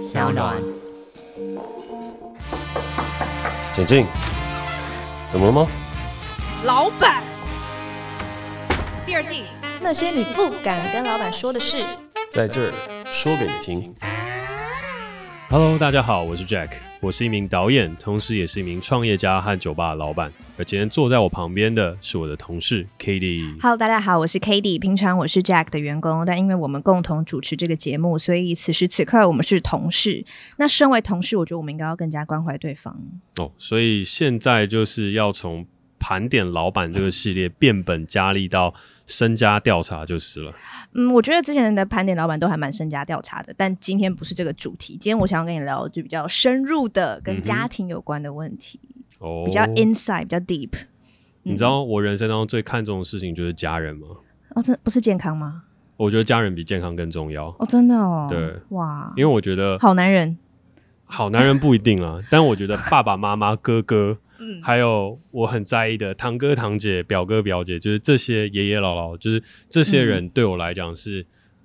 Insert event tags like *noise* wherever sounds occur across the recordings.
小暖。简静，怎么了吗？老板，第二季那些你不敢跟老板说的事，在这儿说给你听。Hello，大家好，我是 Jack，我是一名导演，同时也是一名创业家和酒吧的老板。而今天坐在我旁边的是我的同事 Katie。Hello，大家好，我是 Katie。平常我是 Jack 的员工，但因为我们共同主持这个节目，所以此时此刻我们是同事。那身为同事，我觉得我们应该要更加关怀对方。哦，所以现在就是要从盘点老板这个系列变本加厉到身家调查就是了。嗯，我觉得之前的盘点老板都还蛮身家调查的，但今天不是这个主题。今天我想要跟你聊就比较深入的跟家庭有关的问题，哦、嗯，比较 inside，比较 deep。你知道我人生当中最看重的事情就是家人吗？哦，这不是健康吗？我觉得家人比健康更重要。哦，真的哦。对，哇，因为我觉得好男人，好男人不一定啊，但我觉得爸爸妈妈、哥哥。嗯，还有我很在意的堂哥堂姐、表哥表姐，就是这些爷爷姥姥，就是这些人对我来讲是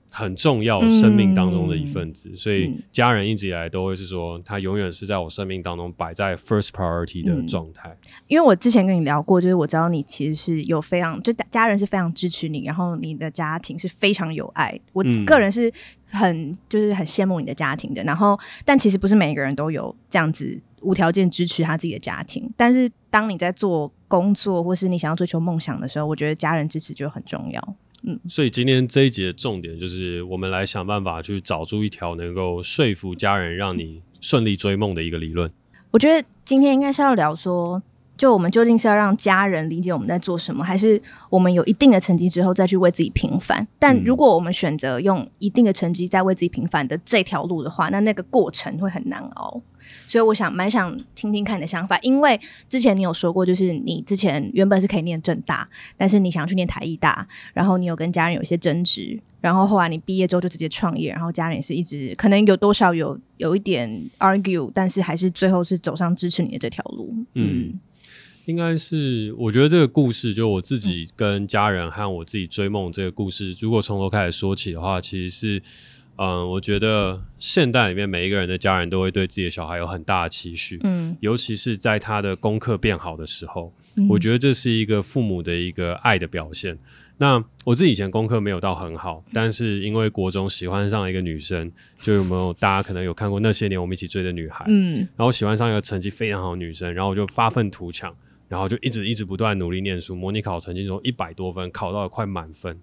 很重要生命当中的一份子，嗯，所以家人一直以来都会是说，他永远是在我生命当中摆在 first priority 的状态。嗯。因为我之前跟你聊过，就是我知道你其实是有非常，就家人是非常支持你，然后你的家庭是非常有爱。我个人是很就是很羡慕你的家庭的，然后但其实不是每一个人都有这样子。无条件支持他自己的家庭，但是当你在做工作或是你想要追求梦想的时候，我觉得家人支持就很重要。嗯，所以今天这一集的重点就是我们来想办法去找出一条能够说服家人让你顺利追梦的一个理论。我觉得今天应该是要聊说，就我们究竟是要让家人理解我们在做什么，还是我们有一定的成绩之后再去为自己平反？但如果我们选择用一定的成绩再为自己平反的这条路的话，那那个过程会很难熬。所以我想蛮想听听看你的想法，因为之前你有说过，就是你之前原本是可以念正大，但是你想去念台艺大，然后你有跟家人有一些争执，然后后来你毕业之后就直接创业，然后家人也是一直可能有多少有有一点 argue，但是还是最后是走上支持你的这条路。嗯应该是我觉得这个故事，就我自己跟家人和我自己追梦这个故事，如果从头开始说起的话，其实是。嗯，我觉得现代里面每一个人的家人都会对自己的小孩有很大的期许，嗯，尤其是在他的功课变好的时候，嗯，我觉得这是一个父母的一个爱的表现。那我自己以前功课没有到很好，但是因为国中喜欢上了一个女生，就有没有大家可能有看过那些年我们一起追的女孩，嗯，然后喜欢上一个成绩非常好的女生，然后我就发愤图强，然后就一直一直不断努力念书，模拟考成绩从一百多分考到了快满分。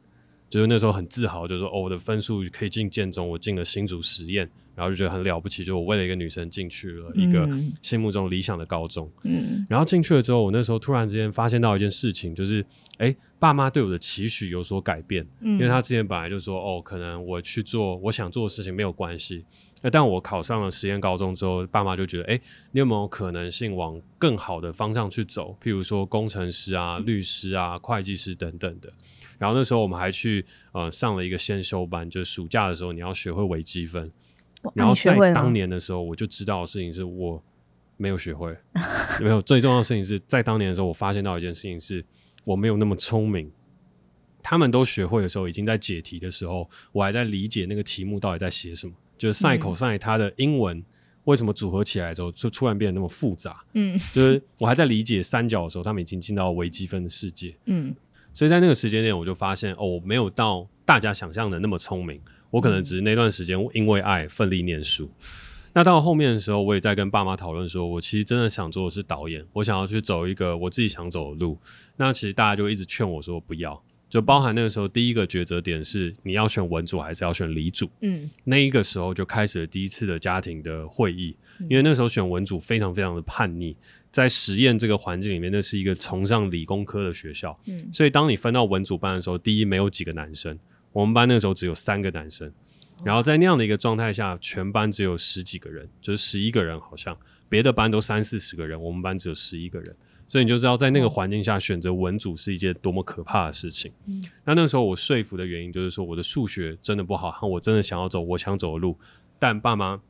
就是那时候很自豪，就是说哦，我的分数可以进建中，我进了新竹实验，然后就觉得很了不起。就我为了一个女生进去了一个心目中理想的高中，嗯，然后进去了之后，我那时候突然之间发现到一件事情，就是哎，爸妈对我的期许有所改变，嗯，因为他之前本来就说哦，可能我去做我想做的事情没有关系，那但我考上了实验高中之后，爸妈就觉得哎，你有没有可能性往更好的方向去走？譬如说工程师啊、律师啊、会计师等等的。然后那时候我们还去呃上了一个先修班，就是暑假的时候你要学会微积分。然后在当年的时候，我就知道的事情是我没有学会，*laughs* 没有最重要的事情是在当年的时候，我发现到一件事情是我没有那么聪明。他们都学会的时候，已经在解题的时候，我还在理解那个题目到底在写什么，就是 sin cos 它的英文为什么组合起来之后就突然变得那么复杂。嗯，*laughs* 就是我还在理解三角的时候，他们已经进到微积分的世界。嗯。所以在那个时间点，我就发现哦，我没有到大家想象的那么聪明。我可能只是那段时间因为爱奋力念书。那到后面的时候，我也在跟爸妈讨论说，我其实真的想做的是导演，我想要去走一个我自己想走的路。那其实大家就一直劝我说不要，就包含那个时候第一个抉择点是你要选文组还是要选理组。嗯，那一个时候就开始了第一次的家庭的会议，因为那时候选文组非常非常的叛逆。在实验这个环境里面，那是一个崇尚理工科的学校，嗯，所以当你分到文组班的时候，第一没有几个男生，我们班那个时候只有三个男生，然后在那样的一个状态下，全班只有十几个人，就是十一个人，好像别的班都三四十个人，我们班只有十一个人，所以你就知道在那个环境下选择文组是一件多么可怕的事情。嗯，那那时候我说服的原因就是说，我的数学真的不好，和我真的想要走我想走的路，但爸妈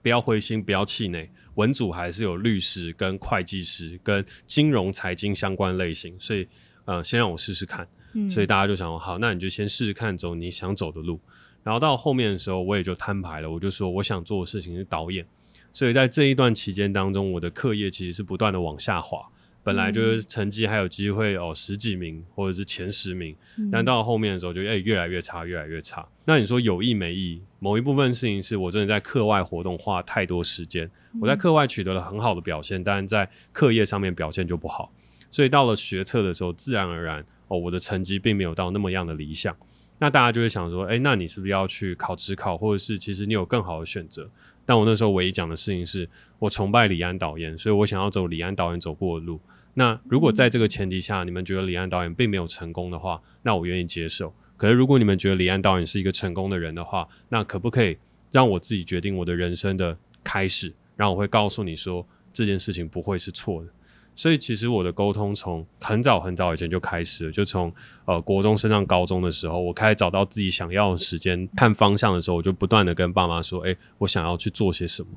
不要灰心，不要气馁。文组还是有律师、跟会计师、跟金融财经相关类型，所以呃，先让我试试看。嗯。所以大家就想说，好，那你就先试试看走你想走的路。然后到后面的时候，我也就摊牌了，我就说我想做的事情是导演。所以在这一段期间当中，我的课业其实是不断的往下滑。本来就是成绩还有机会哦，十几名或者是前十名，嗯、但到了后面的时候就哎越来越差，越来越差。那你说有意没意？某一部分事情是我真的在课外活动花太多时间，嗯、我在课外取得了很好的表现，但是在课业上面表现就不好。所以到了学测的时候，自然而然哦，我的成绩并没有到那么样的理想。那大家就会想说，哎，那你是不是要去考职考，或者是其实你有更好的选择？但我那时候唯一讲的事情是我崇拜李安导演，所以我想要走李安导演走过的路。那如果在这个前提下，你们觉得李安导演并没有成功的话，那我愿意接受。可是如果你们觉得李安导演是一个成功的人的话，那可不可以让我自己决定我的人生的开始？然后我会告诉你说这件事情不会是错的。所以其实我的沟通从很早很早以前就开始了，就从呃国中升上高中的时候，我开始找到自己想要的时间看方向的时候，我就不断的跟爸妈说，哎，我想要去做些什么。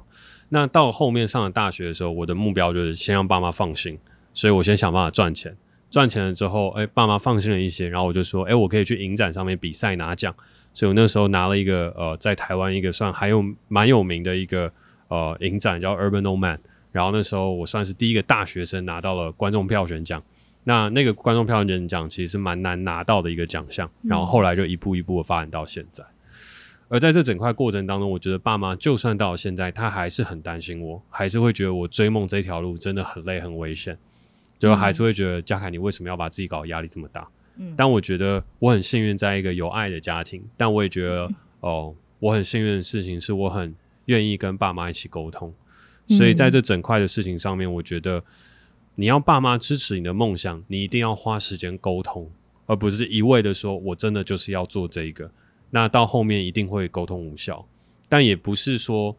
那到后面上了大学的时候，我的目标就是先让爸妈放心。所以我先想办法赚钱，赚钱了之后，哎、爸妈放心了一些，然后我就说，哎、我可以去影展上面比赛拿奖。所以我那时候拿了一个呃，在台湾一个算还有蛮有名的一个呃影展叫 Urban Nomad，然后那时候我算是第一个大学生拿到了观众票选奖。那那个观众票选奖其实是蛮难拿到的一个奖项，然后后来就一步一步的发展到现在。嗯、而在这整块过程当中，我觉得爸妈就算到现在，他还是很担心我，还是会觉得我追梦这条路真的很累很危险。就还是会觉得嘉凯，你为什么要把自己搞得压力这么大？嗯，但我觉得我很幸运，在一个有爱的家庭。但我也觉得，嗯、哦，我很幸运的事情是我很愿意跟爸妈一起沟通。所以在这整块的事情上面，我觉得你要爸妈支持你的梦想，你一定要花时间沟通，而不是一味的说我真的就是要做这个。那到后面一定会沟通无效。但也不是说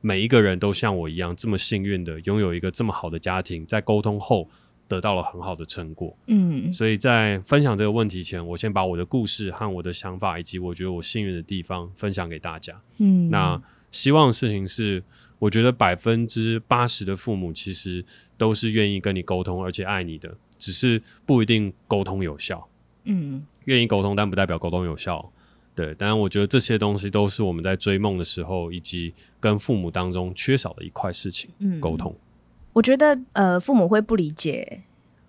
每一个人都像我一样这么幸运的拥有一个这么好的家庭，在沟通后。得到了很好的成果，嗯，所以在分享这个问题前，我先把我的故事和我的想法，以及我觉得我幸运的地方分享给大家，嗯，那希望的事情是，我觉得百分之八十的父母其实都是愿意跟你沟通，而且爱你的，只是不一定沟通有效，嗯，愿意沟通，但不代表沟通有效，对，当然我觉得这些东西都是我们在追梦的时候，以及跟父母当中缺少的一块事情，嗯，沟通。我觉得，呃，父母会不理解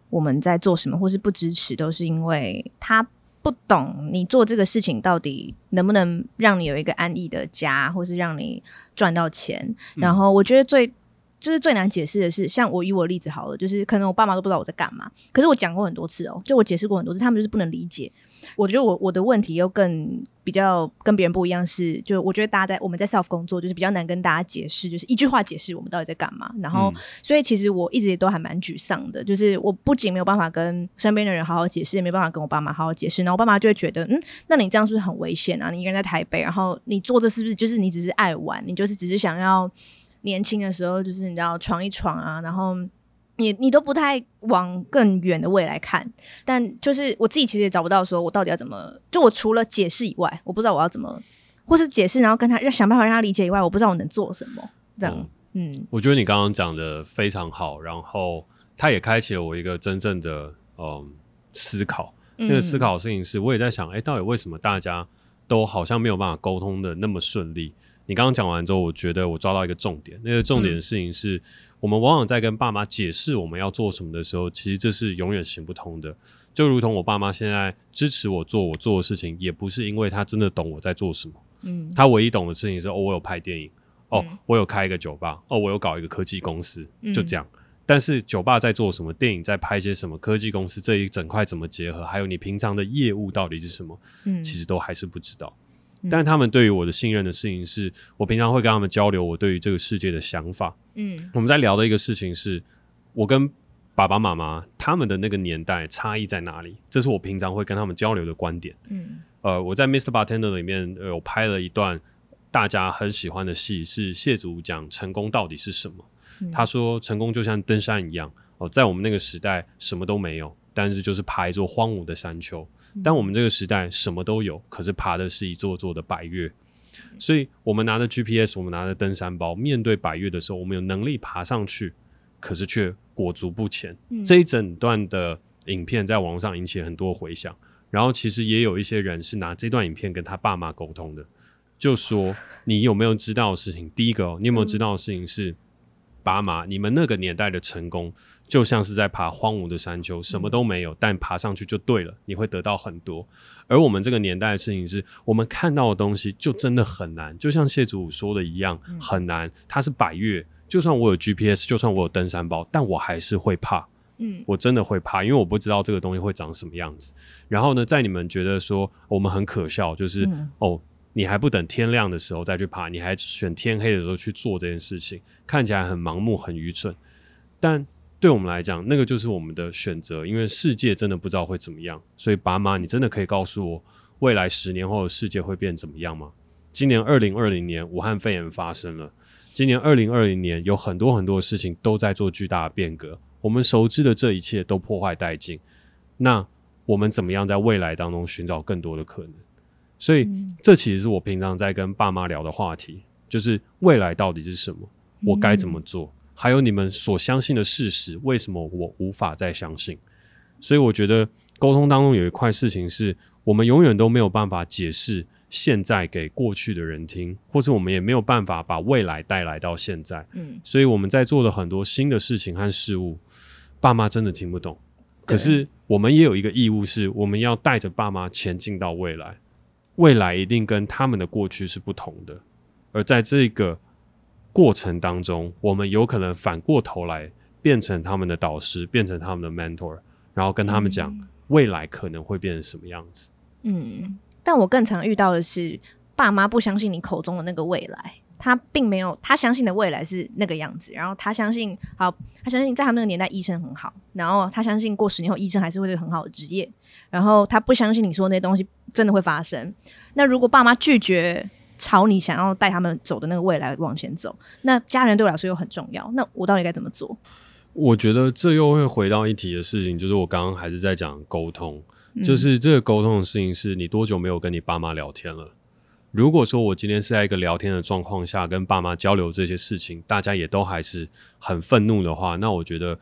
我们在做什么，或是不支持，都是因为他不懂你做这个事情到底能不能让你有一个安逸的家，或是让你赚到钱。嗯、然后，我觉得最就是最难解释的是，像我以我的例子好了，就是可能我爸妈都不知道我在干嘛，可是我讲过很多次哦，就我解释过很多次，他们就是不能理解。我觉得我我的问题又更比较跟别人不一样是，是就我觉得大家在我们在 self 工作，就是比较难跟大家解释，就是一句话解释我们到底在干嘛。然后，嗯、所以其实我一直也都还蛮沮丧的，就是我不仅没有办法跟身边的人好好解释，也没办法跟我爸妈好好解释。然后我爸妈就会觉得，嗯，那你这样是不是很危险啊？你一个人在台北，然后你做的是不是就是你只是爱玩？你就是只是想要年轻的时候就是你知道闯一闯啊，然后。你你都不太往更远的未来看，但就是我自己其实也找不到说我到底要怎么，就我除了解释以外，我不知道我要怎么，或是解释然后跟他要想办法让他理解以外，我不知道我能做什么。这样，嗯，嗯，我觉得你刚刚讲的非常好，然后他也开启了我一个真正的嗯思考。那个思考的事情是，我也在想，哎，到底为什么大家都好像没有办法沟通的那么顺利？你刚刚讲完之后，我觉得我抓到一个重点。那个重点的事情是，嗯、我们往往在跟爸妈解释我们要做什么的时候，其实这是永远行不通的。就如同我爸妈现在支持我做我做的事情，也不是因为他真的懂我在做什么。嗯，他唯一懂的事情是，哦，我有拍电影，哦，嗯、我有开一个酒吧，哦，我有搞一个科技公司，就这样。嗯、但是酒吧在做什么，电影在拍些什么，科技公司这一整块怎么结合，还有你平常的业务到底是什么，嗯，其实都还是不知道。但他们对于我的信任的事情是，我平常会跟他们交流我对于这个世界的想法。嗯，我们在聊的一个事情是，我跟爸爸妈妈他们的那个年代差异在哪里？这是我平常会跟他们交流的观点。嗯，呃，我在 Mr. Bartender 里面有拍了一段大家很喜欢的戏，是谢祖讲成功到底是什么？嗯，他说成功就像登山一样哦，呃，在我们那个时代什么都没有，但是就是爬一座荒芜的山丘。但我们这个时代什么都有，可是爬的是一座座的百越，所以我们拿着 GPS，我们拿着登山包，面对百越的时候，我们有能力爬上去，可是却裹足不前。嗯、这一整段的影片在网络上引起很多回响，然后其实也有一些人是拿这段影片跟他爸妈沟通的，就说你有没有知道的事情？第一个、哦，你有没有知道的事情是，爸妈，你们那个年代的成功，就像是在爬荒芜的山丘，什么都没有，但爬上去就对了，你会得到很多。而我们这个年代的事情是，我们看到的东西就真的很难，就像谢祖武说的一样，很难。它是百越，就算我有 GPS，就算我有登山包，但我还是会怕。嗯，我真的会怕，因为我不知道这个东西会长什么样子。然后呢，在你们觉得说我们很可笑，就是、嗯、哦，你还不等天亮的时候再去爬，你还选天黑的时候去做这件事情，看起来很盲目、很愚蠢，但。对我们来讲，那个就是我们的选择，因为世界真的不知道会怎么样。所以，爸妈，你真的可以告诉我，未来十年后的世界会变怎么样吗？今年二零二零年，武汉肺炎发生了。今年二零二零年，有很多很多事情都在做巨大的变革。我们熟知的这一切都破坏殆尽。那我们怎么样在未来当中寻找更多的可能？所以，这其实是我平常在跟爸妈聊的话题，就是未来到底是什么？我该怎么做？还有你们所相信的事实，为什么我无法再相信？所以我觉得沟通当中有一块事情是我们永远都没有办法解释现在给过去的人听，或者我们也没有办法把未来带来到现在。嗯，所以我们在做的很多新的事情和事物，爸妈真的听不懂。可是我们也有一个义务，是我们要带着爸妈前进到未来，未来一定跟他们的过去是不同的。而在这个过程当中，我们有可能反过头来变成他们的导师，变成他们的 mentor，然后跟他们讲未来可能会变成什么样子。嗯，但我更常遇到的是，爸妈不相信你口中的那个未来，他并没有，他相信的未来是那个样子，然后他相信，好，他相信在他们那个年代医生很好，然后他相信过十年后医生还是会是很好的职业，然后他不相信你说那些东西真的会发生。那如果爸妈拒绝，朝你想要带他们走的那个未来往前走，那家人对我来说又很重要。那我到底该怎么做？我觉得这又会回到一题的事情，就是我刚刚还是在讲沟通，嗯、就是这个沟通的事情是你多久没有跟你爸妈聊天了？如果说我今天是在一个聊天的状况下跟爸妈交流这些事情，大家也都还是很愤怒的话，那我觉得。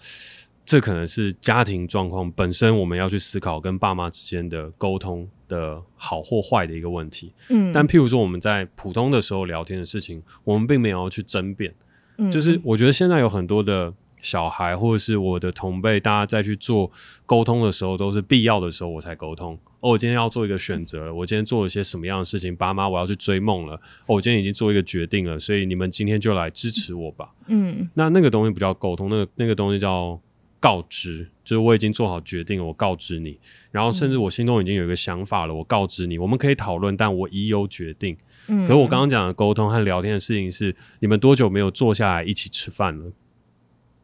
这可能是家庭状况本身，我们要去思考跟爸妈之间的沟通的好或坏的一个问题。嗯，但譬如说我们在普通的时候聊天的事情，我们并没有要去争辩。嗯，就是我觉得现在有很多的小孩或者是我的同辈，大家在去做沟通的时候，都是必要的时候我才沟通。哦，我今天要做一个选择，我今天做了些什么样的事情，爸妈我要去追梦了。哦，我今天已经做一个决定了，所以你们今天就来支持我吧。嗯，那那个东西不叫沟通，那个那个东西叫。告知，就是我已经做好决定了，我告知你，然后甚至我心中已经有一个想法了，我告知你，我们可以讨论，但我已有决定。嗯，可是我刚刚讲的沟通和聊天的事情是，你们多久没有坐下来一起吃饭了？嗯，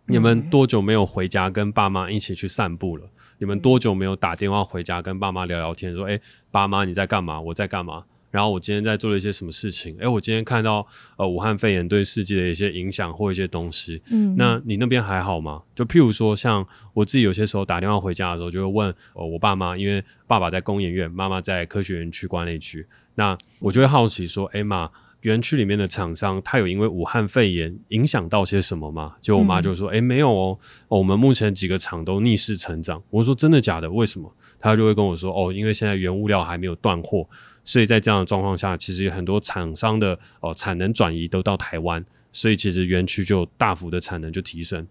你们多久没有回家跟爸妈一起去散步了？你们多久没有打电话回家跟爸妈聊聊天，说，诶，爸妈你在干嘛？我在干嘛？然后我今天在做了一些什么事情？诶，我今天看到呃武汉肺炎对世界的一些影响或一些东西。嗯，那你那边还好吗？就譬如说，像我自己有些时候打电话回家的时候，就会问呃我爸妈，因为爸爸在工研院，妈妈在科学园区管理区，那我就会好奇说，诶妈，园区里面的厂商他有因为武汉肺炎影响到些什么吗？就我妈就说，诶没有哦，哦，我们目前几个厂都逆势成长。我说真的假的？为什么？他就会跟我说，哦，因为现在原物料还没有断货。所以在这样的状况下，其实有很多厂商的哦产能转移都到台湾，所以其实园区就大幅的产能就提升，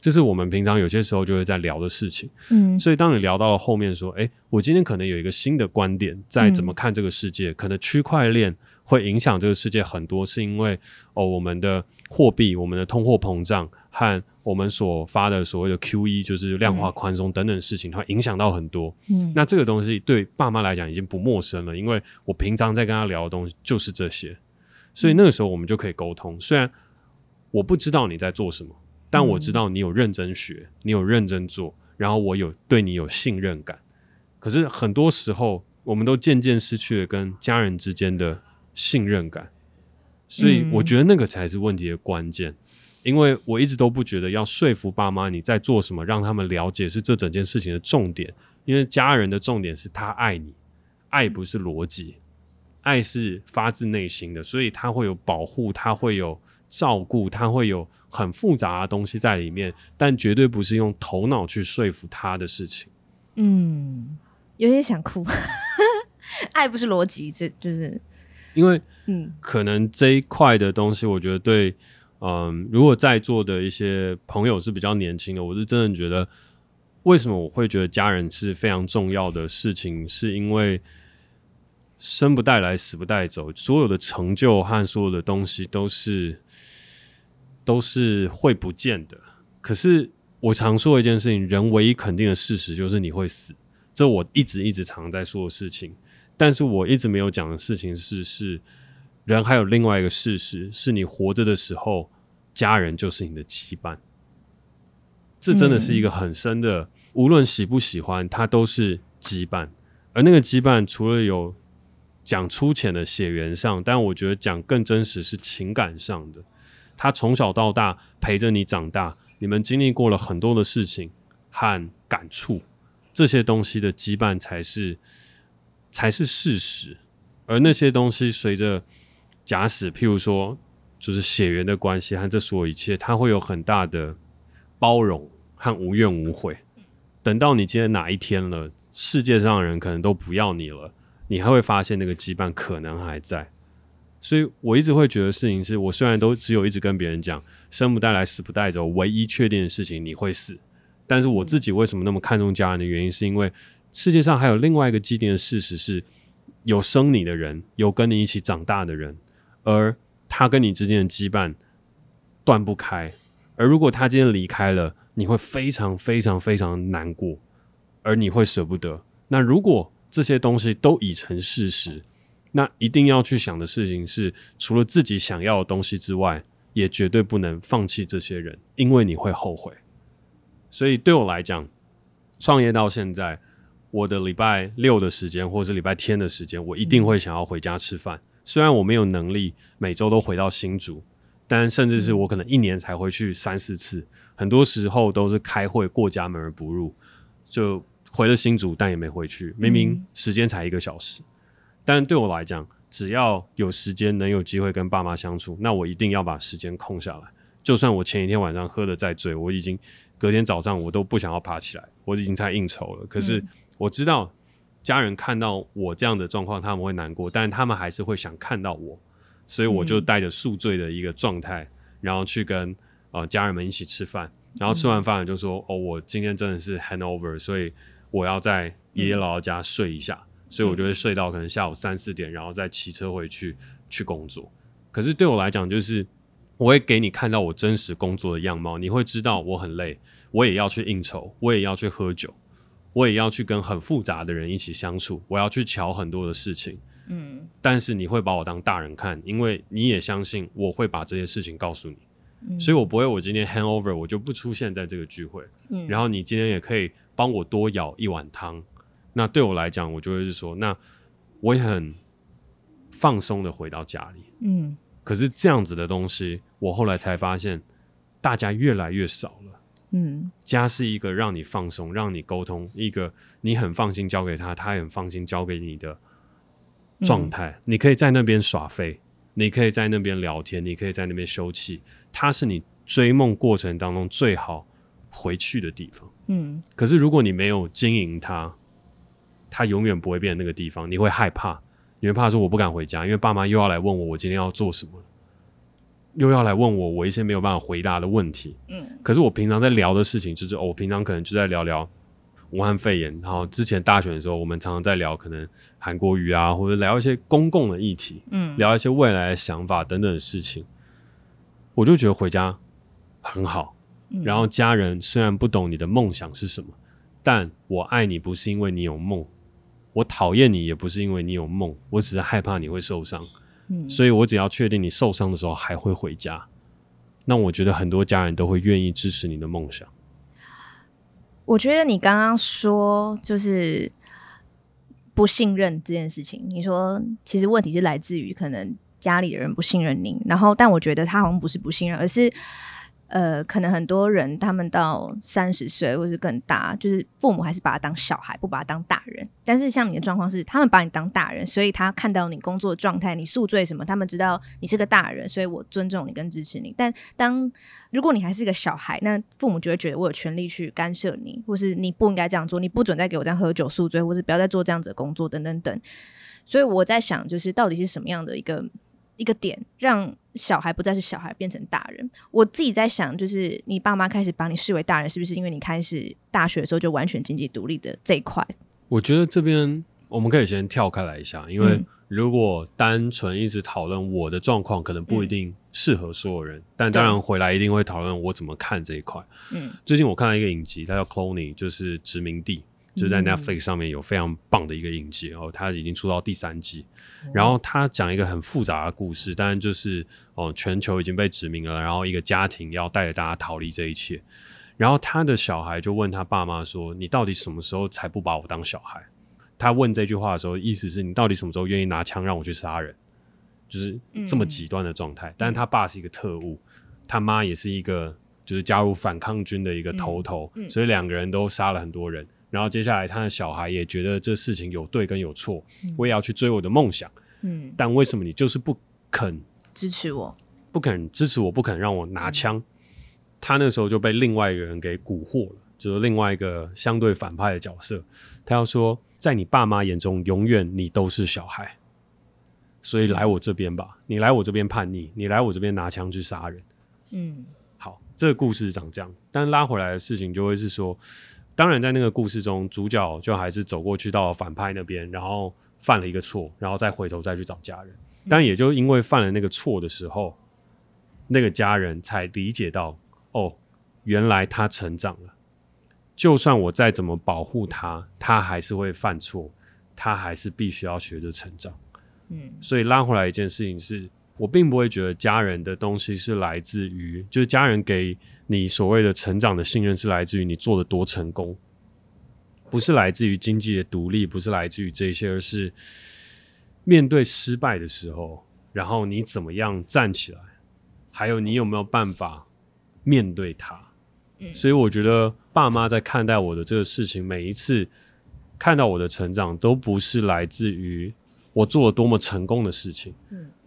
这是我们平常有些时候就会在聊的事情。嗯，所以当你聊到了后面说，诶，我今天可能有一个新的观点，在怎么看这个世界，嗯、可能区块链会影响这个世界很多，是因为哦我们的货币、我们的通货膨胀和我们所发的所谓的 QE，就是量化宽松等等事情，它影响到很多。嗯，那这个东西对爸妈来讲已经不陌生了，因为我平常在跟他聊的东西就是这些，所以那个时候我们就可以沟通。虽然我不知道你在做什么，但我知道你有认真学，你有认真做，然后我有对你有信任感。可是很多时候，我们都渐渐失去了跟家人之间的信任感，所以我觉得那个才是问题的关键。因为我一直都不觉得要说服爸妈你在做什么，让他们了解是这整件事情的重点。因为家人的重点是他爱你，爱不是逻辑，爱是发自内心的，所以他会有保护，他会有照顾，他会有很复杂的东西在里面，但绝对不是用头脑去说服他的事情。嗯，有点想哭。*laughs* 爱不是逻辑，这就是因为嗯，可能这一块的东西，我觉得对，嗯，如果在座的一些朋友是比较年轻的，我是真的觉得，为什么我会觉得家人是非常重要的事情，是因为生不带来，死不带走，所有的成就和所有的东西都是都是会不见的。可是我常说一件事情，人唯一肯定的事实就是你会死，这我一直一直常在说的事情。但是我一直没有讲的事情是，是人还有另外一个事实，是你活着的时候，家人就是你的羁绊。这真的是一个很深的，嗯、无论喜不喜欢，它都是羁绊。而那个羁绊，除了有讲粗浅的血缘上，但我觉得讲更真实是情感上的。他从小到大陪着你长大，你们经历过了很多的事情和感触，这些东西的羁绊才是。才是事实，而那些东西随着假使，譬如说，就是血缘的关系和这所有一切，它会有很大的包容和无怨无悔。等到你今天哪一天了，世界上的人可能都不要你了，你还会发现那个羁绊可能还在。所以我一直会觉得事情是，我虽然都只有一直跟别人讲，生不带来，死不带走，唯一确定的事情你会死，但是我自己为什么那么看重家人的原因，是因为。世界上还有另外一个既定的事实是，有生你的人，有跟你一起长大的人，而他跟你之间的羁绊断不开。而如果他今天离开了，你会非常非常非常难过，而你会舍不得。那如果这些东西都已成事实，那一定要去想的事情是，除了自己想要的东西之外，也绝对不能放弃这些人，因为你会后悔。所以对我来讲，创业到现在。我的礼拜六的时间，或是礼拜天的时间，我一定会想要回家吃饭。虽然我没有能力每周都回到新竹，但甚至是我可能一年才回去三四次，很多时候都是开会过家门而不入，就回了新竹，但也没回去。明明时间才一个小时，但对我来讲，只要有时间能有机会跟爸妈相处，那我一定要把时间空下来。就算我前一天晚上喝的再醉，我已经隔天早上我都不想要爬起来，我已经在应酬了。可是。我知道家人看到我这样的状况，他们会难过，但他们还是会想看到我，所以我就带着宿醉的一个状态，嗯、然后去跟呃家人们一起吃饭，然后吃完饭就说：“嗯、哦，我今天真的是 hangover，所以我要在爷爷姥姥家睡一下，嗯、所以我就会睡到可能下午三四点，然后再骑车回去去工作。可是对我来讲，就是我会给你看到我真实工作的样貌，你会知道我很累，我也要去应酬，我也要去喝酒。”我也要去跟很复杂的人一起相处，我要去瞧很多的事情，嗯，但是你会把我当大人看，因为你也相信我会把这些事情告诉你，嗯，所以我不会，我今天 hangover 我就不出现在这个聚会，嗯，然后你今天也可以帮我多舀一碗汤，那对我来讲，我就会是说，那我也很放松的回到家里，嗯，可是这样子的东西，我后来才发现，大家越来越少了。嗯，家是一个让你放松、让你沟通，一个你很放心交给他，他也很放心交给你的状态。嗯、你可以在那边耍废，你可以在那边聊天，你可以在那边休憩。它是你追梦过程当中最好回去的地方。嗯，可是如果你没有经营它，它永远不会变成那个地方。你会害怕，你会怕说我不敢回家，因为爸妈又要来问我，我今天要做什么。又要来问我我一些没有办法回答的问题，嗯，可是我平常在聊的事情就是，哦，我平常可能就在聊聊武汉肺炎，然后之前大选的时候，我们常常在聊可能韩国瑜啊，或者聊一些公共的议题，嗯，聊一些未来的想法等等的事情，我就觉得回家很好。然后家人虽然不懂你的梦想是什么，但我爱你不是因为你有梦，我讨厌你也不是因为你有梦，我只是害怕你会受伤。嗯，所以我只要确定你受伤的时候还会回家，那我觉得很多家人都会愿意支持你的梦想。我觉得你刚刚说就是不信任这件事情，你说其实问题是来自于可能家里的人不信任你，然后但我觉得他好像不是不信任，而是呃，可能很多人他们到三十岁或是更大，就是父母还是把他当小孩，不把他当大人。但是像你的状况是，他们把你当大人，所以他看到你工作状态，你宿醉什么，他们知道你是个大人，所以我尊重你跟支持你。但当如果你还是个小孩，那父母就会觉得我有权利去干涉你，或是你不应该这样做，你不准再给我这样喝酒宿醉，或是不要再做这样子的工作等等等。所以我在想，就是到底是什么样的一个。一个点让小孩不再是小孩，变成大人。我自己在想，就是你爸妈开始把你视为大人，是不是因为你开始大学的时候就完全经济独立的这一块？我觉得这边我们可以先跳开来一下，因为如果单纯一直讨论我的状况，可能不一定适合所有人。嗯、但当然回来一定会讨论我怎么看这一块。嗯，最近我看到一个影集，它叫《Cloning》，就是殖民地。就在 Netflix 上面有非常棒的一个影集，然后它已经出到第三季，然后它讲一个很复杂的故事，当然就是哦，全球已经被殖民了，然后一个家庭要带着大家逃离这一切，然后他的小孩就问他爸妈说：“你到底什么时候才不把我当小孩？”他问这句话的时候，意思是你到底什么时候愿意拿枪让我去杀人？就是这么极端的状态。但是他爸是一个特务，他妈也是一个就是加入反抗军的一个头头，所以两个人都杀了很多人。然后接下来，他的小孩也觉得这事情有对跟有错，嗯、我也要去追我的梦想。嗯，但为什么你就是不肯支持我？不肯支持我，不肯让我拿枪。嗯、他那时候就被另外一个人给蛊惑了，就是另外一个相对反派的角色。他要说，在你爸妈眼中，永远你都是小孩，所以来我这边吧。你来我这边叛逆，你来我这边拿枪去杀人。嗯，好，这个故事是长这样。但拉回来的事情就会是说。当然，在那个故事中，主角就还是走过去到反派那边，然后犯了一个错，然后再回头再去找家人。但也就因为犯了那个错的时候，那个家人才理解到，哦，原来他成长了。就算我再怎么保护他，他还是会犯错，他还是必须要学着成长。嗯，所以拉回来一件事情是。我并不会觉得家人的东西是来自于，就是家人给你所谓的成长的信任是来自于你做的多成功，不是来自于经济的独立，不是来自于这些，而是面对失败的时候，然后你怎么样站起来，还有你有没有办法面对它。所以我觉得爸妈在看待我的这个事情，每一次看到我的成长，都不是来自于我做了多么成功的事情。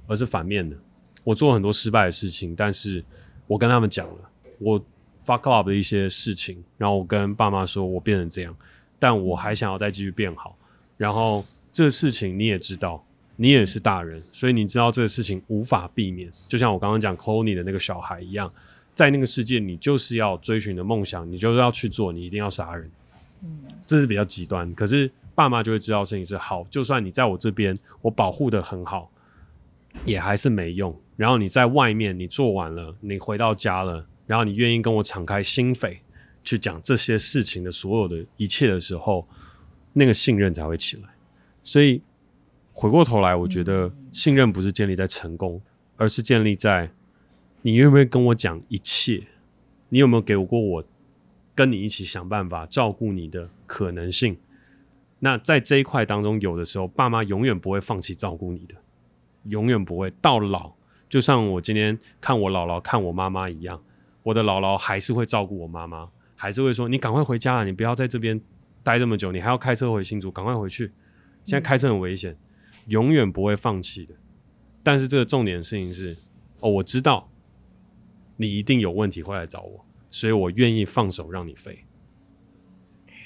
而是反面的，我做了很多失败的事情，但是我跟他们讲了我 fuck up 的一些事情，然后我跟爸妈说我变成这样，但我还想要再继续变好。然后这个事情你也知道，你也是大人，所以你知道这个事情无法避免。就像我刚刚讲 Clooney 的那个小孩一样，在那个世界，你就是要追寻的梦想，你就是要去做，你一定要杀人。嗯，这是比较极端。可是爸妈就会知道事情是好，就算你在我这边，我保护的很好。也还是没用。然后你在外面，你做完了，你回到家了，然后你愿意跟我敞开心扉去讲这些事情的所有的一切的时候，那个信任才会起来。所以回过头来，我觉得信任不是建立在成功，而是建立在你愿不愿意跟我讲一切，你有没有给过我跟你一起想办法照顾你的可能性。那在这一块当中，有的时候爸妈永远不会放弃照顾你的。永远不会到老，就像我今天看我姥姥看我妈妈一样，我的姥姥还是会照顾我妈妈，还是会说：“你赶快回家了，你不要在这边待这么久，你还要开车回新竹，赶快回去。现在开车很危险。”永远不会放弃的。但是这个重点事情是，哦，我知道你一定有问题会来找我，所以我愿意放手让你飞。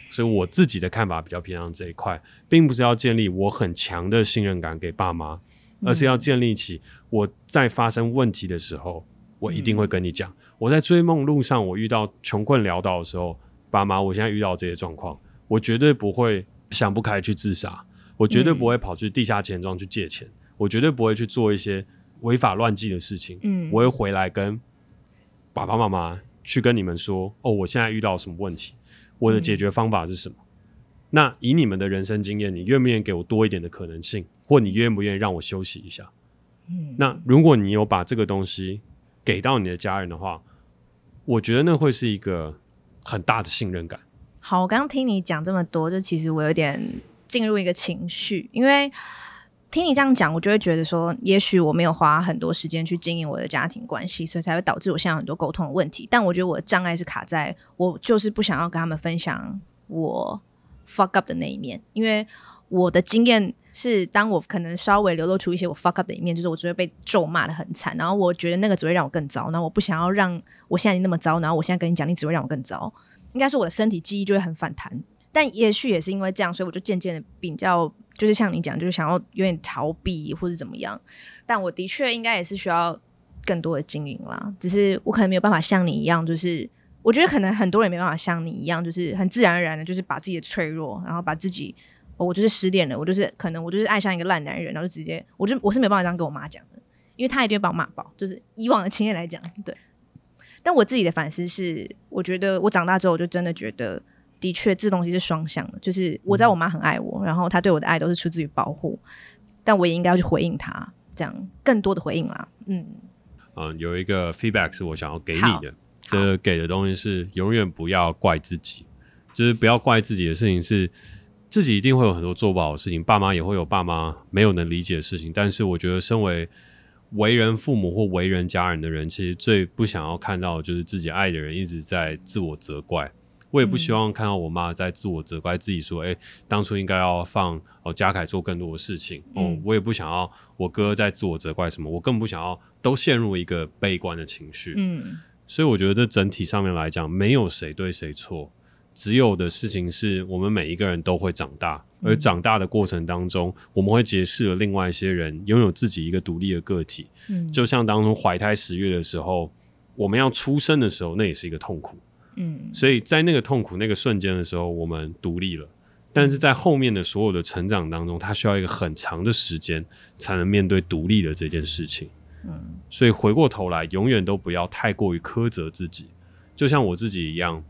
所以我自己的看法比较偏向这一块，并不是要建立我很强的信任感给爸妈。而是要建立起我在发生问题的时候，我一定会跟你讲。我在追梦路上，我遇到穷困潦倒的时候，爸妈，我现在遇到这些状况，我绝对不会想不开去自杀，我绝对不会跑去地下钱庄去借钱，我绝对不会去做一些违法乱纪的事情。嗯，我会回来跟爸爸妈妈去跟你们说，哦，我现在遇到什么问题，我的解决方法是什么。那以你们的人生经验，你愿不愿意给我多一点的可能性，或你愿不愿意让我休息一下？嗯，那如果你有把这个东西给到你的家人的话，我觉得那会是一个很大的信任感。好，我刚刚听你讲这么多，就其实我有点进入一个情绪，因为听你这样讲，我就会觉得说，也许我没有花很多时间去经营我的家庭关系，所以才会导致我现在很多沟通的问题。但我觉得我的障碍是卡在我就是不想要跟他们分享我 fuck up 的那一面，因为我的经验是，当我可能稍微流露出一些我 fuck up 的一面，就是我只会被咒骂得很惨，然后我觉得那个只会让我更糟，然后我不想要让我现在那么糟，然后我现在跟你讲，你只会让我更糟，应该是我的身体记忆就会很反弹。但也许也是因为这样，所以我就渐渐的比较。就是像你讲，就是想要有点逃避或者怎么样，但我的确应该也是需要更多的经营啦。只是我可能没有办法像你一样，就是我觉得可能很多人没办法像你一样，就是很自然而然的，就是把自己的脆弱，然后把自己，哦、我就是失恋了，我就是可能我就是爱上一个烂男人，然后就直接，我就我是没办法这样跟我妈讲的，因为她一定会把我骂爆。就是以往的经验来讲，对。但我自己的反思是，我觉得我长大之后，我就真的觉得。的确，这东西是双向的，就是我知道我妈很爱我，嗯、然后她对我的爱都是出自于保护，但我也应该要去回应她，这样更多的回应啦。嗯嗯，有一个 feedback 是我想要给你的，这个给的东西是永远不要怪自己，就是不要怪自己的事情是自己一定会有很多做不好的事情，爸妈也会有爸妈没有能理解的事情，但是我觉得身为为人父母或为人家人的人，其实最不想要看到的就是自己爱的人一直在自我责怪。我也不希望看到我妈在自我责怪自己，说：“哎、嗯欸，当初应该要放哦家凯做更多的事情。嗯”哦，我也不想要我哥在自我责怪什么，我更不想要都陷入一个悲观的情绪。嗯，所以我觉得这整体上面来讲，没有谁对谁错，只有的事情是我们每一个人都会长大，而长大的过程当中，我们会结识了另外一些人，拥有自己一个独立的个体。嗯，就像当初怀胎十月的时候，我们要出生的时候，那也是一个痛苦。嗯，所以在那个痛苦那个瞬间的时候，我们独立了。但是在后面的所有的成长当中，他需要一个很长的时间才能面对独立的这件事情。嗯，所以回过头来，永远都不要太过于苛责自己。就像我自己一样，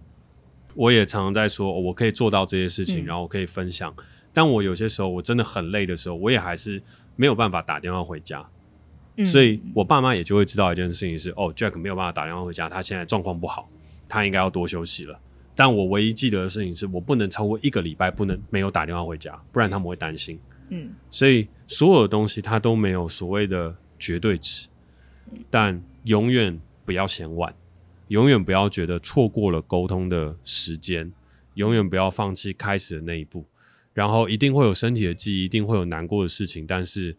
我也常常在说，哦，我可以做到这些事情，然后我可以分享。嗯，但我有些时候我真的很累的时候，我也还是没有办法打电话回家。嗯，所以我爸妈也就会知道一件事情是，哦，Jack 没有办法打电话回家，他现在状况不好。他应该要多休息了，但我唯一记得的事情是我不能超过一个礼拜不能没有打电话回家，不然他们会担心。嗯，所以所有的东西它都没有所谓的绝对值，但永远不要嫌晚，永远不要觉得错过了沟通的时间，永远不要放弃开始的那一步，然后一定会有身体的记忆，一定会有难过的事情，但是，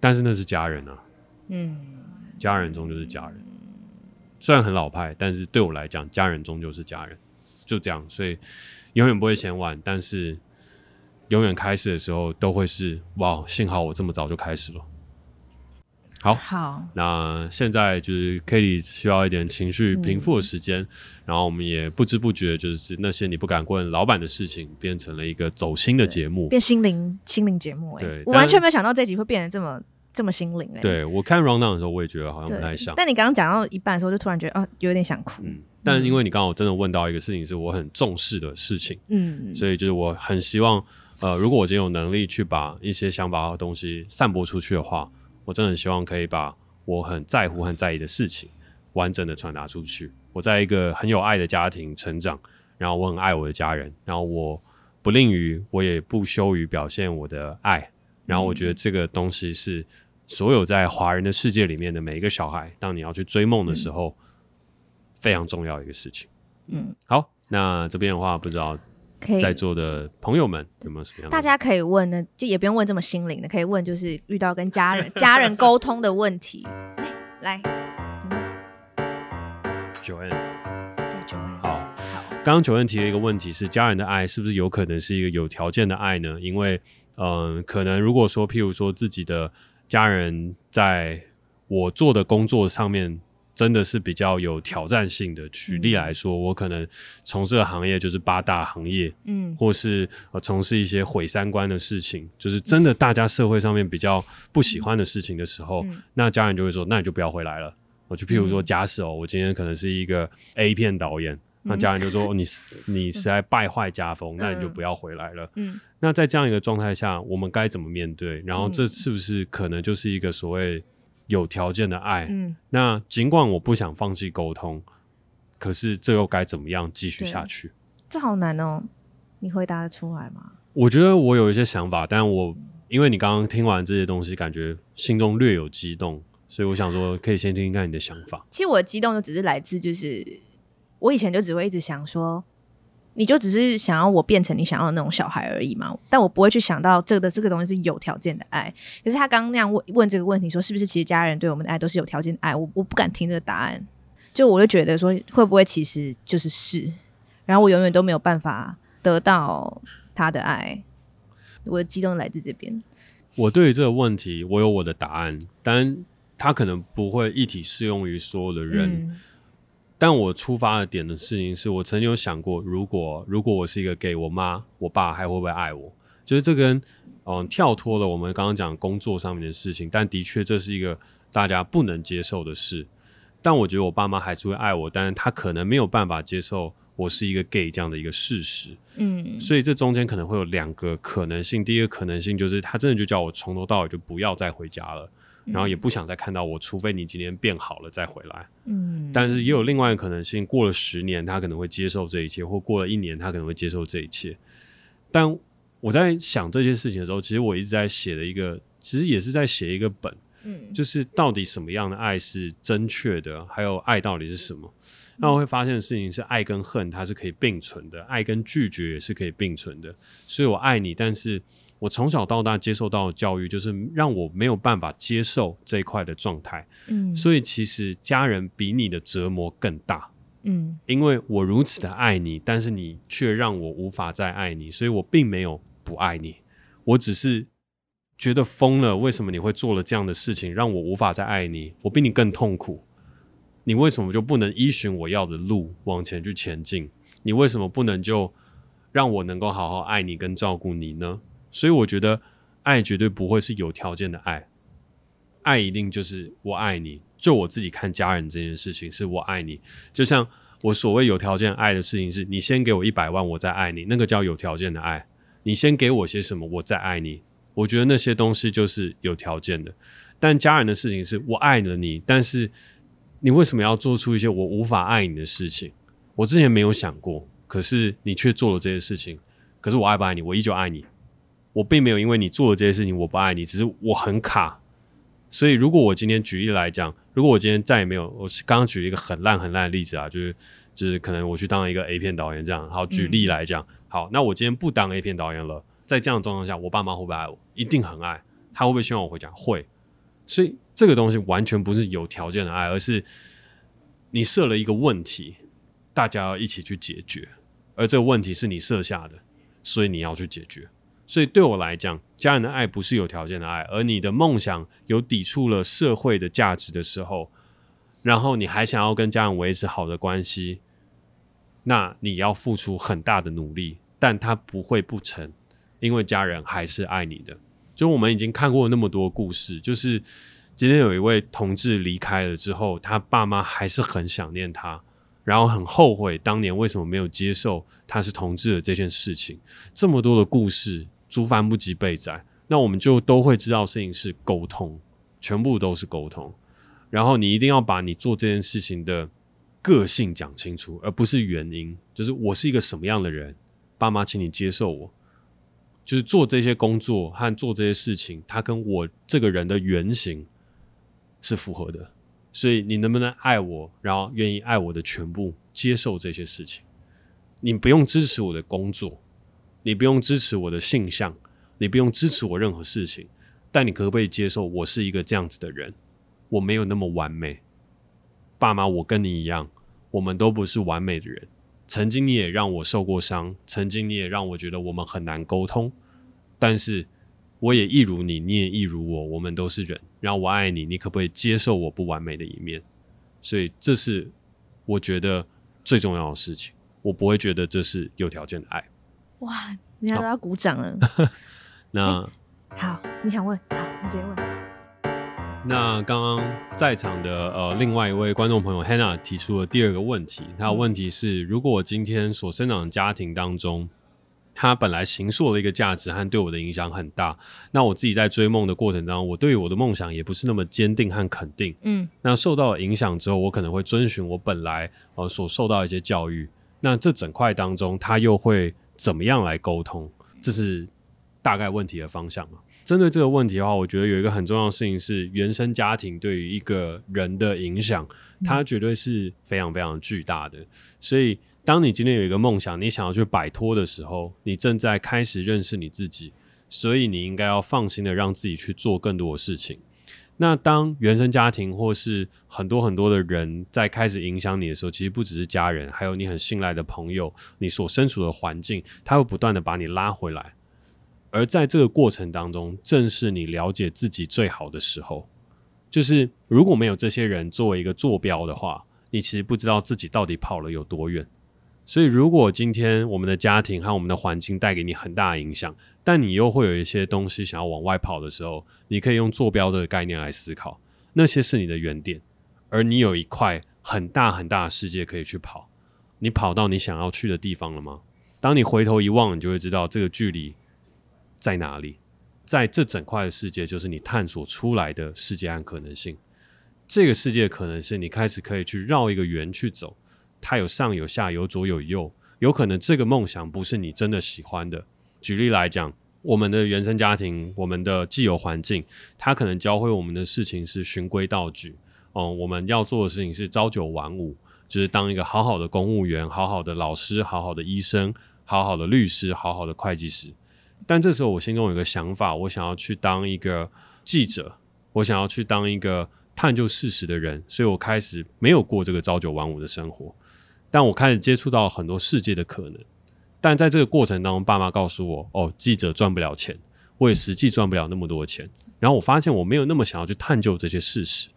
但是那是家人啊，嗯，家人终究是家人。虽然很老派，但是对我来讲，家人终究是家人，就这样，所以永远不会嫌晚，但是永远开始的时候都会是哇，幸好我这么早就开始了。好，好，那现在就是 Cady 需要一点情绪平复的时间，嗯，然后我们也不知不觉就是那些你不敢问老板的事情，变成了一个走心的节目，变心灵心灵节目，欸。对，我完全没有想到这集会变得这么。这么心灵哎、欸！对，我看 rundown 的时候，我也觉得好像不太像。但你刚刚讲到一半的时候，就突然觉得啊，有点想哭。嗯，但因为你刚好真的问到一个事情，是我很重视的事情。嗯，所以就是我很希望，呃，如果我今天有能力去把一些想法和东西散播出去的话，我真的很希望可以把我很在乎、很在意的事情完整的传达出去。我在一个很有爱的家庭成长，然后我很爱我的家人，然后我不吝于，我也不羞于表现我的爱。然后我觉得这个东西是。所有在华人的世界里面的每一个小孩，当你要去追梦的时候，嗯，非常重要一个事情。嗯，好，那这边的话，不知道在座的朋友们有没有什么样？大家可以问呢，就也不用问这么心灵的，可以问就是遇到跟家人 *laughs* 家人沟通的问题。来，来，Joanne，对，Joanne，好，好。刚刚 Joanne 提了一个问题是，家人的爱是不是有可能是一个有条件的爱呢？因为，嗯、呃，可能如果说，譬如说自己的。家人在我做的工作上面真的是比较有挑战性的。举例来说，我可能从事的行业就是八大行业，嗯，或是呃从事一些毁三观的事情，就是真的大家社会上面比较不喜欢的事情的时候，那家人就会说：“那你就不要回来了。”我就譬如说，假使哦，我今天可能是一个 A 片导演。那家人就说：“ *laughs* 你你实在败坏家风，那你就不要回来了。”嗯，那在这样一个状态下，我们该怎么面对？然后这是不是可能就是一个所谓有条件的爱？嗯，那尽管我不想放弃沟通，可是这又该怎么样继续下去？这好难哦，你回答得出来吗？我觉得我有一些想法，但我因为你刚刚听完这些东西，感觉心中略有激动，所以我想说，可以先听听看你的想法。其实我的激动就只是来自，就是我以前就只会一直想说，你就只是想要我变成你想要的那种小孩而已嘛。但我不会去想到这个这个东西是有条件的爱。可是他刚刚那样问问这个问题，说是不是其实家人对我们的爱都是有条件的爱？我我不敢听这个答案，就我就觉得说会不会其实就是是，然后我永远都没有办法得到他的爱。我的激动来自这边。我对于这个问题，我有我的答案，但他可能不会一体适用于所有的人。嗯、但我出发的点的事情是，我曾经有想过，如果如果我是一个 gay，我妈我爸还会不会爱我？就是这跟嗯跳脱了我们刚刚讲工作上面的事情，但的确这是一个大家不能接受的事。但我觉得我爸妈还是会爱我，但是他可能没有办法接受。我是一个 gay 这样的一个事实，嗯，所以这中间可能会有两个可能性。第一个可能性就是他真的就叫我从头到尾就不要再回家了，嗯，然后也不想再看到我，除非你今天变好了再回来，嗯。但是也有另外一个可能性，过了十年他可能会接受这一切，或过了一年他可能会接受这一切。但我在想这件事情的时候，其实我一直在写的一个，其实也是在写一个本，嗯，就是到底什么样的爱是正确的，还有爱到底是什么。那我会发现的事情是，爱跟恨它是可以并存的，爱跟拒绝也是可以并存的。所以我爱你，但是我从小到大接受到的教育就是让我没有办法接受这一块的状态。嗯，所以其实家人比你的折磨更大。嗯，因为我如此的爱你，但是你却让我无法再爱你，所以我并没有不爱你，我只是觉得疯了。为什么你会做了这样的事情，让我无法再爱你？我比你更痛苦。你为什么就不能依循我要的路往前去前进？你为什么不能就让我能够好好爱你跟照顾你呢？所以我觉得爱绝对不会是有条件的爱，爱一定就是我爱你。就我自己看家人这件事情，是我爱你。就像我所谓有条件爱的事情，是你先给我一百万，我再爱你，那个叫有条件的爱。你先给我些什么，我再爱你。我觉得那些东西就是有条件的。但家人的事情是我爱了你，但是。你为什么要做出一些我无法爱你的事情？我之前没有想过，可是你却做了这些事情。可是我爱不爱你？我依旧爱你。我并没有因为你做了这些事情我不爱你，只是我很卡。所以如果我今天举例来讲，如果我今天再也没有，我刚刚举了一个很烂很烂的例子啊，就是就是可能我去当一个 A 片导演这样。好，举例来讲，嗯，好，那我今天不当 A 片导演了，在这样的状况下，我爸妈会不会爱我？一定很爱。他会不会希望我回家？会。所以这个东西完全不是有条件的爱，而是你设了一个问题，大家要一起去解决，而这个问题是你设下的，所以你要去解决。所以对我来讲，家人的爱不是有条件的爱，而你的梦想有抵触了社会的价值的时候，然后你还想要跟家人维持好的关系，那你要付出很大的努力，但他不会不成，因为家人还是爱你的。就我们已经看过那么多故事，就是今天有一位同志离开了之后，他爸妈还是很想念他，然后很后悔当年为什么没有接受他是同志的这件事情。这么多的故事，族繁不及备载，那我们就都会知道事情是沟通，全部都是沟通。然后你一定要把你做这件事情的个性讲清楚，而不是原因。就是我是一个什么样的人，爸妈，请你接受我。就是做这些工作和做这些事情，他跟我这个人的原型是符合的，所以你能不能爱我，然后愿意爱我的全部，接受这些事情？你不用支持我的工作，你不用支持我的性向，你不用支持我任何事情，但你可不可以接受我是一个这样子的人？我没有那么完美，爸妈，我跟你一样，我们都不是完美的人。曾经你也让我受过伤，曾经你也让我觉得我们很难沟通，但是我也一如你，你也一如我，我们都是人，然后我爱你，你可不可以接受我不完美的一面？所以这是我觉得最重要的事情，我不会觉得这是有条件的爱。哇，人家都要鼓掌了。*laughs* 那、欸、好，你想问，好，你直接问。那刚刚在场的呃，另外一位观众朋友 Hannah 提出了第二个问题，他的问题是：如果我今天所生长的家庭当中，他本来形塑了一个价值和对我的影响很大，那我自己在追梦的过程当中，我对于我的梦想也不是那么坚定和肯定，嗯，那受到了影响之后，我可能会遵循我本来呃所受到的一些教育，那这整块当中，他又会怎么样来沟通？这是大概问题的方向嘛？针对这个问题的话，我觉得有一个很重要的事情是，原生家庭对于一个人的影响，它绝对是非常非常巨大的。所以，当你今天有一个梦想，你想要去摆脱的时候，你正在开始认识你自己，所以你应该要放心的让自己去做更多的事情。那当原生家庭或是很多很多的人在开始影响你的时候，其实不只是家人，还有你很信赖的朋友，你所身处的环境，他会不断的把你拉回来。而在这个过程当中，正是你了解自己最好的时候。就是如果没有这些人作为一个坐标的话，你其实不知道自己到底跑了有多远。所以，如果今天我们的家庭和我们的环境带给你很大的影响，但你又会有一些东西想要往外跑的时候，你可以用坐标这个概念来思考，那些是你的原点，而你有一块很大很大的世界可以去跑。你跑到你想要去的地方了吗？当你回头一望，你就会知道这个距离在哪里。在这整块的世界，就是你探索出来的世界和可能性。这个世界可能是你开始可以去绕一个圆去走。它有上有下，有左有右，有可能这个梦想不是你真的喜欢的。举例来讲，我们的原生家庭，我们的既有环境，它可能教会我们的事情是循规蹈矩。哦、嗯，我们要做的事情是朝九晚五，就是当一个好好的公务员、好好的老师、好好的医生、好好的律师、好好的会计师。但这时候我心中有个想法，我想要去当一个记者，我想要去当一个探究事实的人，所以我开始没有过这个朝九晚五的生活。但我开始接触到了很多世界的可能，但在这个过程当中，爸妈告诉我：“哦，记者赚不了钱，我也实际赚不了那么多钱。”然后我发现我没有那么想要去探究这些事实。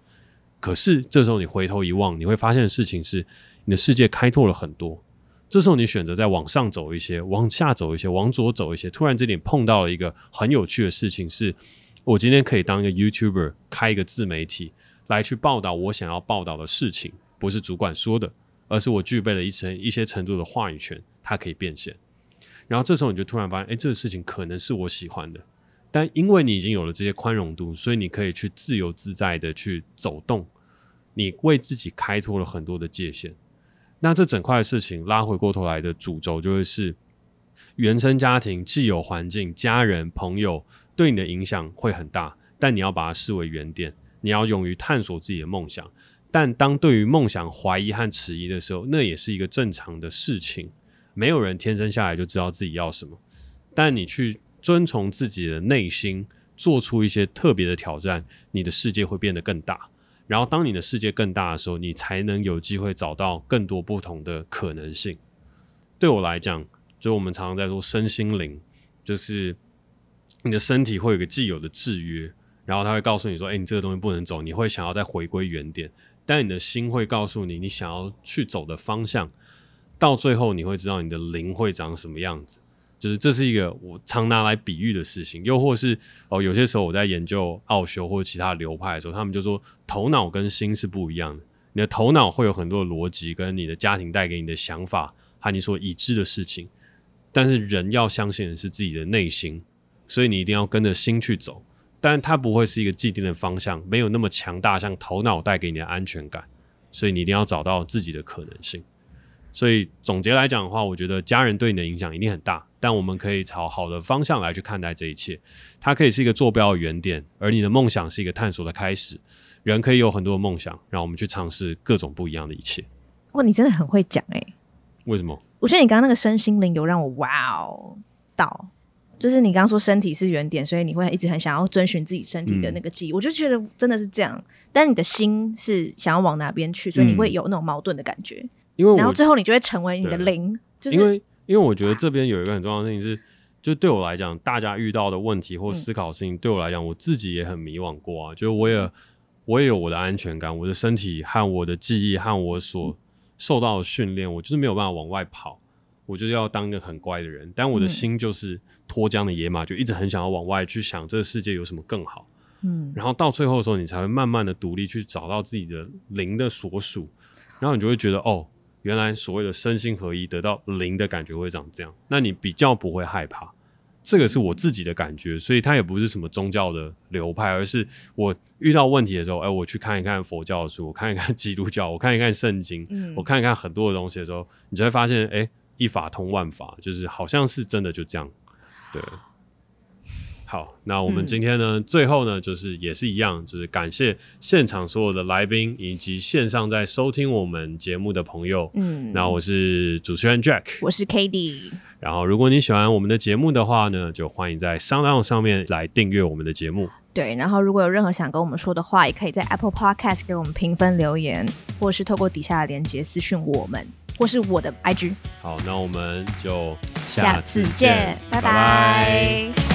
可是这时候你回头一望，你会发现的事情是，你的世界开拓了很多。这时候你选择再往上走一些，往下走一些，往左走一些，突然之间碰到了一个很有趣的事情，是我今天可以当一个 YouTuber，开一个自媒体来去报道我想要报道的事情，不是主管说的。而是我具备了一层一些程度的话语权，它可以变现。然后这时候你就突然发现，哎，这个事情可能是我喜欢的。但因为你已经有了这些宽容度，所以你可以去自由自在的去走动。你为自己开拓了很多的界限。那这整块的事情拉回过头来的主轴，就会是原生家庭、既有环境、家人、朋友对你的影响会很大，但你要把它视为原点，你要勇于探索自己的梦想。但当对于梦想怀疑和迟疑的时候，那也是一个正常的事情。没有人天生下来就知道自己要什么。但你去遵从自己的内心，做出一些特别的挑战，你的世界会变得更大。然后，当你的世界更大的时候，你才能有机会找到更多不同的可能性。对我来讲，就我们常常在说身心灵，就是你的身体会有个既有的制约，然后他会告诉你说：“哎，你这个东西不能走。”你会想要再回归原点。但你的心会告诉你，你想要去走的方向，到最后你会知道你的灵会长什么样子。就是这是一个我常拿来比喻的事情。又或是哦，有些时候我在研究奥修或者其他流派的时候，他们就说头脑跟心是不一样的。你的头脑会有很多逻辑，跟你的家庭带给你的想法和你所已知的事情。但是人要相信的是自己的内心，所以你一定要跟着心去走。但它不会是一个既定的方向，没有那么强大，像头脑带给你的安全感，所以你一定要找到自己的可能性。所以总结来讲的话，我觉得家人对你的影响一定很大，但我们可以朝好的方向来去看待这一切。它可以是一个坐标的原点，而你的梦想是一个探索的开始。人可以有很多的梦想，让我们去尝试各种不一样的一切。哇，你真的很会讲诶。为什么？我觉得你刚刚那个身心灵有让我哇哦到。就是你刚刚说身体是原点，所以你会一直很想要遵循自己身体的那个记忆。嗯、我就觉得真的是这样，但你的心是想要往哪边去，所以你会有那种矛盾的感觉。因为然后最后你就会成为你的灵，就是因为因为我觉得这边有一个很重要的事情是，就对我来讲，大家遇到的问题或思考的事情，对我来讲，我自己也很迷惘过啊。就是我也我也有我的安全感，我的身体和我的记忆和我所受到的训练，我就是没有办法往外跑。我就是要当一个很乖的人，但我的心就是脱缰的野马，就一直很想要往外去想这个世界有什么更好。嗯，然后到最后的时候，你才会慢慢的独立去找到自己的灵的所属，然后你就会觉得哦，原来所谓的身心合一，得到灵的感觉会长这样，那你比较不会害怕。这个是我自己的感觉，所以它也不是什么宗教的流派，而是我遇到问题的时候，哎，我去看一看佛教的书，我看一看 *laughs* 基督教，我看一看圣经，嗯，我看一看很多的东西的时候，你就会发现，哎。一法通万法，就是好像是真的就这样，对。好，那我们今天呢，嗯、最后呢，就是也是一样，就是感谢现场所有的来宾以及线上在收听我们节目的朋友。嗯，那我是主持人 Jack，我是 Cady。然后，如果你喜欢我们的节目的话呢，就欢迎在 SoundOn 上面来订阅我们的节目。对，然后如果有任何想跟我们说的话，也可以在 Apple Podcast 给我们评分留言，或是透过底下的链接私讯我们，或是我的 IG。好，那我们就下次见，拜拜。拜拜。